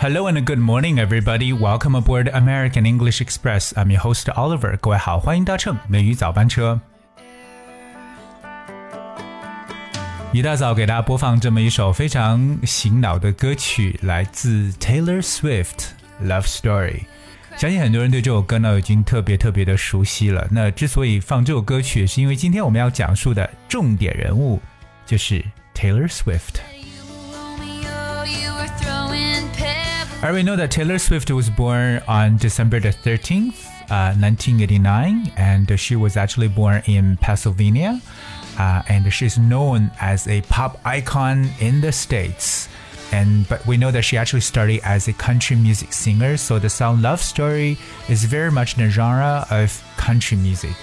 Hello and good morning, everybody. Welcome aboard American English Express. I'm your host Oliver. 各位好，欢迎搭乘美语早班车。一大早给大家播放这么一首非常醒脑的歌曲，来自 Taylor Swift《Love Story》。相信很多人对这首歌呢已经特别特别的熟悉了。那之所以放这首歌曲，是因为今天我们要讲述的重点人物就是 Taylor Swift。Pebbles. I already know that Taylor Swift was born on December the 13th, uh, 1989, and she was actually born in Pennsylvania. Uh, and she's known as a pop icon in the States. And but we know that she actually started as a country music singer, so the song "Love Story" is very much in the genre of country music.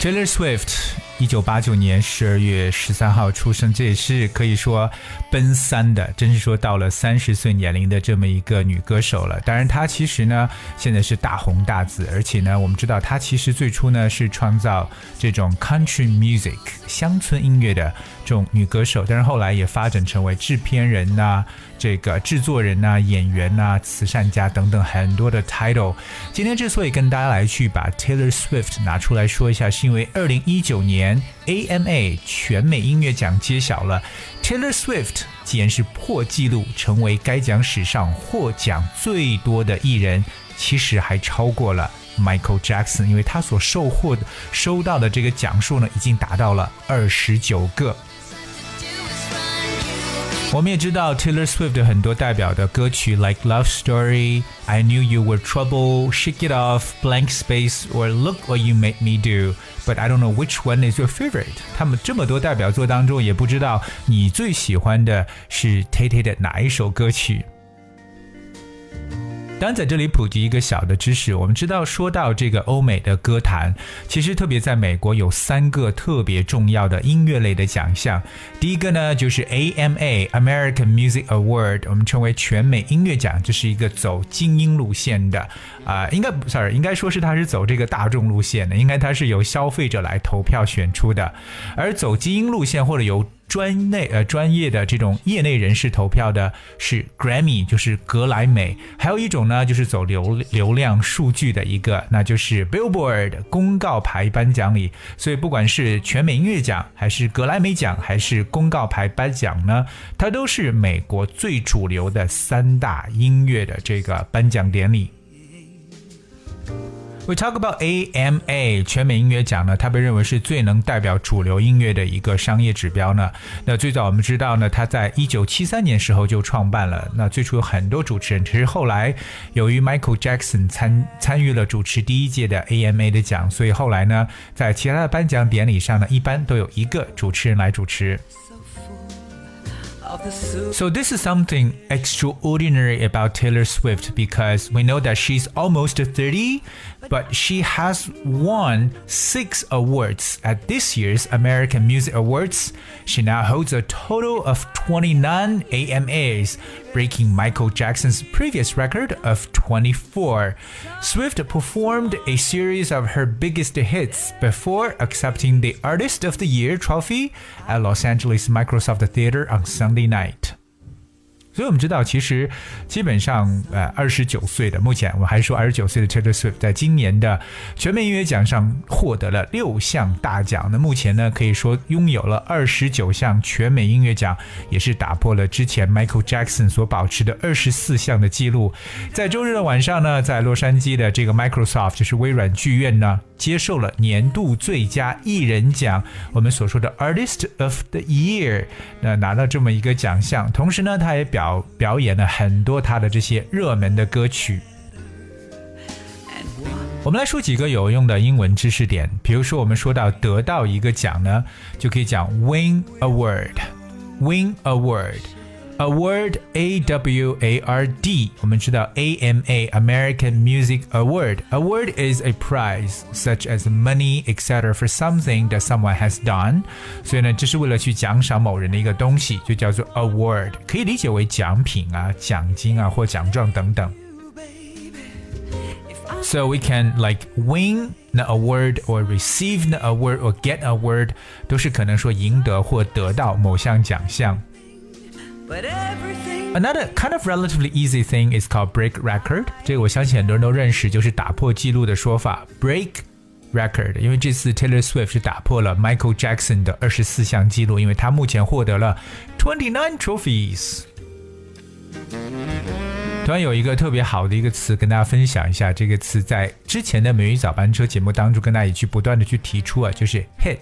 Taylor Swift，一九八九年十二月十三号出生，这也是可以说奔三的，真是说到了三十岁年龄的这么一个女歌手了。当然，她其实呢现在是大红大紫，而且呢，我们知道她其实最初呢是创造这种 country music 乡村音乐的这种女歌手，但是后来也发展成为制片人呐、这个制作人呐、演员呐、慈善家等等很多的 title。今天之所以跟大家来去把 Taylor Swift 拿出来说一下，是因为二零一九年 AMA 全美音乐奖揭晓了 Taylor Swift 竟然是破纪录，成为该奖史上获奖最多的艺人，其实还超过了 Michael Jackson，因为他所收获的收到的这个奖数呢，已经达到了二十九个。我们也知道 Taylor Swift 的很多代表的歌曲，like Love Story、I Knew You Were Trouble、Shake It Off、Blank Space or Look What You Made Me Do。But I don't know which one is your favorite。他们这么多代表作当中，也不知道你最喜欢的是 Tay Tay 的哪一首歌曲。 当然，在这里普及一个小的知识，我们知道，说到这个欧美的歌坛，其实特别在美国有三个特别重要的音乐类的奖项。第一个呢，就是 AMA American Music Award，我们称为全美音乐奖，这是一个走精英路线的啊、应该不 sorry，应该说是它是走这个大众路线的，应该它是由消费者来投票选出的，而走精英路线或者由专内呃专业的这种业内人士投票的是 Grammy，就是格莱美；还有一种呢，就是走流流量数据的一个，那就是 Billboard 公告牌颁奖礼。所以不管是全美音乐奖，还是格莱美奖，还是公告牌颁奖呢，它都是美国最主流的三大音乐的这个颁奖典礼。We talk about AMA 全美音乐奖呢，它被认为是最能代表主流音乐的一个商业指标呢。那最早我们知道呢，它在一九七三年时候就创办了。那最初有很多主持人，只是后来由于 Michael Jackson 参参与了主持第一届的 AMA 的奖，所以后来呢，在其他的颁奖典礼上呢，一般都有一个主持人来主持。So this is something extraordinary about Taylor Swift because we know that she's almost 30, but she has won six awards at this year's American Music Awards. She now holds a total of 29 AMAs, breaking Michael Jackson's previous record of 24. Swift performed a series of her biggest hits before accepting the Artist of the Year trophy at Los Angeles Microsoft Theater on Sunday night. 所以我们知道，其实基本上，呃，二十九岁的，目前我们还说二十九岁的 Taylor Swift，在今年的全美音乐奖上获得了六项大奖。那目前呢，可以说拥有了二十九项全美音乐奖，也是打破了之前 Michael Jackson 所保持的二十四项的记录。在周日的晚上呢，在洛杉矶的这个 Microsoft，就是微软剧院呢，接受了年度最佳艺人奖，我们所说的 Artist of the Year，那拿到这么一个奖项。同时呢，他也表表演了很多他的这些热门的歌曲。我们来说几个有用的英文知识点，比如说我们说到得到一个奖呢，就可以讲 win award，win award。Award A W A R D，我们知道 A M A American Music Award。Award is a prize such as money, etc. for something that someone has done。所以呢，这是为了去奖赏某人的一个东西，就叫做 award，可以理解为奖品啊、奖金啊或奖状等等。 So we can like win the award or receive the award or get award，都是可能说赢得或得到某项奖项。 Another kind of relatively easy thing is called break record。这个我相信很多人都认识，就是打破记录的说法。break record，因为这次 Taylor Swift 是打破了 Michael Jackson 的二十四项记录，因为他目前获得了 twenty nine trophies。突然有一个特别好的一个词跟大家分享一下，这个词在之前的美语早班车节目当中跟大家一去不断的去提出啊，就是 hit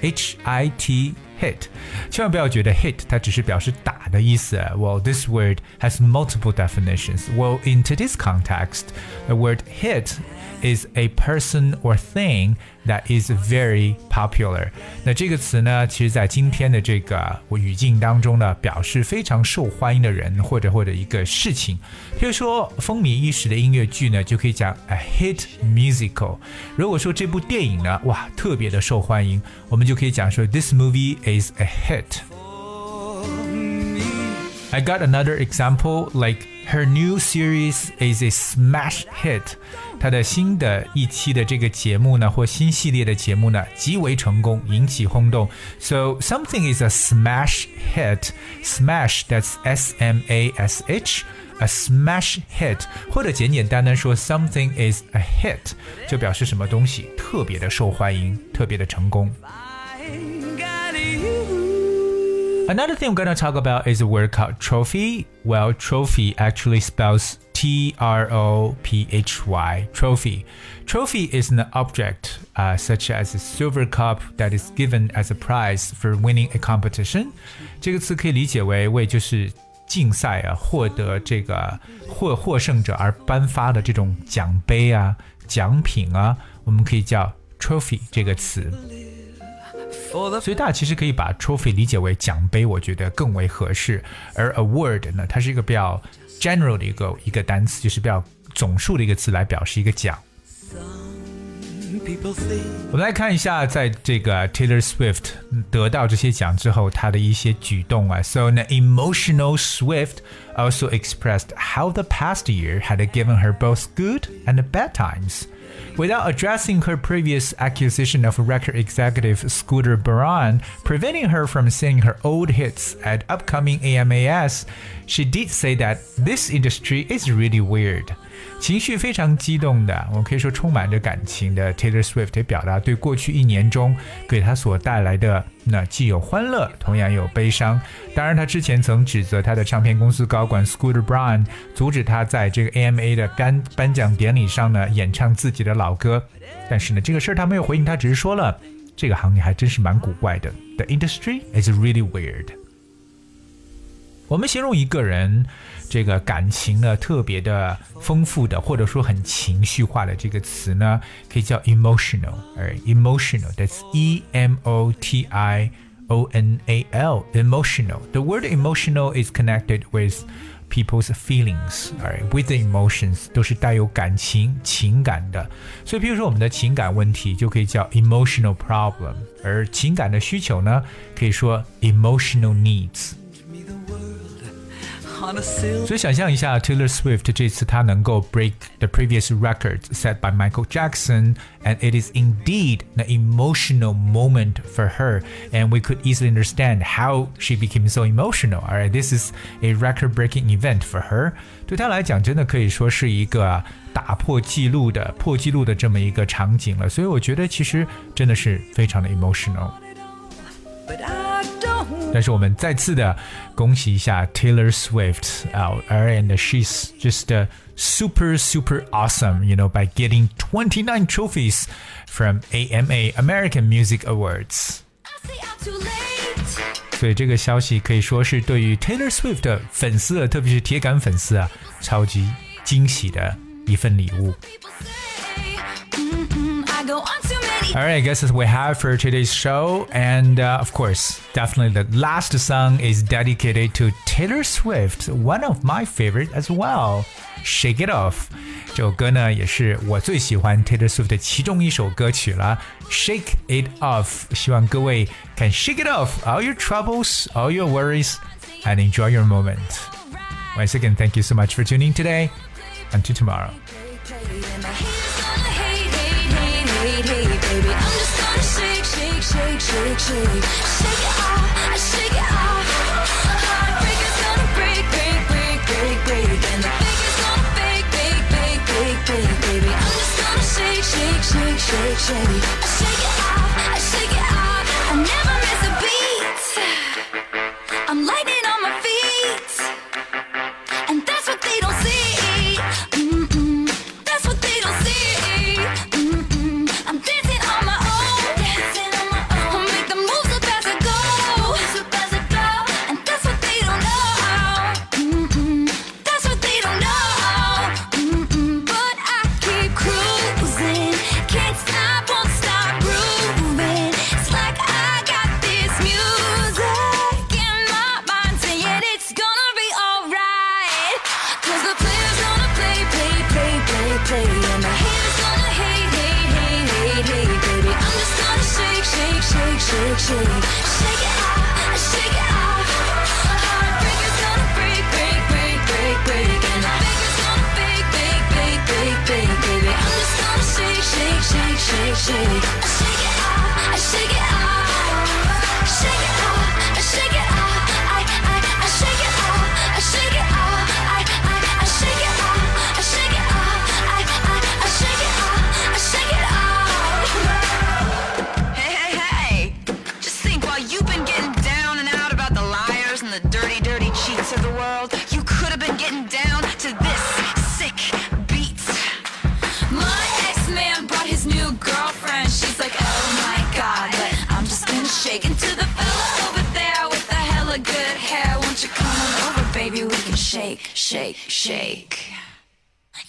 hit，h i t hit，千万不要觉得 hit 它只是表示打的意思。Well, this word has multiple definitions. Well, in today's context, the word hit is a person or thing that is very popular。那这个词呢，其实在今天的这个语境当中呢，表示非常受欢迎的人或者或者一个事情。比如说风靡一时的音乐剧呢，就可以讲 a hit musical。如果说这部电影呢，哇，特别的受欢迎，我们就可以讲说 this movie is a hit。I got another example like her new series is a smash hit。她的新的一期的这个节目呢，或新系列的节目呢，极为成功，引起轰动。So something is a smash hit. Smash that's S M A S H. A smash hit，或者简简单单说 something is a hit，就表示什么东西特别的受欢迎，特别的成功。 Another thing we're going to talk about is a word called trophy. Well, trophy actually spells T R O P H Y. Trophy. Trophy is an object uh, such as a silver cup that is given as a prize for winning a competition. 这个词可以理解为为就是竞赛啊获得这个获获胜者而颁发的这种奖杯啊奖品啊，我们可以叫 trophy 这个词。 所以大家其实可以把 trophy 理解为奖杯，我觉得更为合适。而 award 呢，它是一个比较 general 的一个一个单词，就是比较总数的一个词来表示一个奖。我们来看一下，在这个 Taylor Swift 得到这些奖之后，她的一些举动啊。So, an emotional Swift also expressed how the past year had given her both good and bad times. Without addressing her previous accusation of record executive Scooter Braun preventing her from singing her old hits at upcoming AMAS, she did say that this industry is really weird. 情绪非常激动的，我可以说充满着感情的 Taylor Swift 也表达对过去一年中给她所带来的 那既有欢乐，同样有悲伤。当然，他之前曾指责他的唱片公司高管 Scooter Braun 阻止他在这个 AMA 的颁颁奖典礼上呢演唱自己的老歌，但是呢，这个事儿他没有回应，他只是说了这个行业还真是蛮古怪的。The industry is really weird。我们形容一个人，这个感情呢特别的丰富的，或者说很情绪化的这个词呢，可以叫 emotional，而 emotional，that's E M O T I O N A L，emotional。The word emotional is connected with people's feelings，而 with the emotions 都是带有感情、情感的。所以，比如说我们的情感问题就可以叫 emotional problem，而情感的需求呢，可以说 emotional needs。 所以想象一下，Taylor Swift 这次她能够 break the previous records set by Michael Jackson, and it is indeed an emotional moment for her, and we could easily understand how she became so emotional. Alright, this is a record-breaking event for her. 对她来讲，真的可以说是一个打破记录的破纪录的这么一个场景了。所以我觉得其实真的是非常的 emotional。 但是我们再次的恭喜一下 Taylor Swift 啊、uh,，and she's just、uh, super super awesome, you know, by getting 29 trophies from AMA American Music Awards. 所以这个消息可以说是对于 Taylor Swift 的粉丝，特别是铁杆粉丝啊，超级惊喜的一份礼物。 all right, I guess that's what we have for today's show. And uh, of course, definitely the last song is dedicated to Taylor Swift, one of my favorite as well. Shake It Off 这首歌呢，也是我最喜欢 Taylor Swift 的其中一首歌曲了。Shake It Off，希望各位 can shake it off all your troubles, all your worries, and enjoy your moment. Once again, thank you so much for tuning today. Until tomorrow. baby. I'm just gonna shake, shake, shake, shake, shake. Shake it off, I shake it off. Heartbreakers gonna break, break, break, break, break. And the fake is gonna fake, fake, fake, fake, fake, baby. I'm just gonna shake, shake, shake, shake, shake. I shake it off, I shake shake. I shake it off, I shake it off.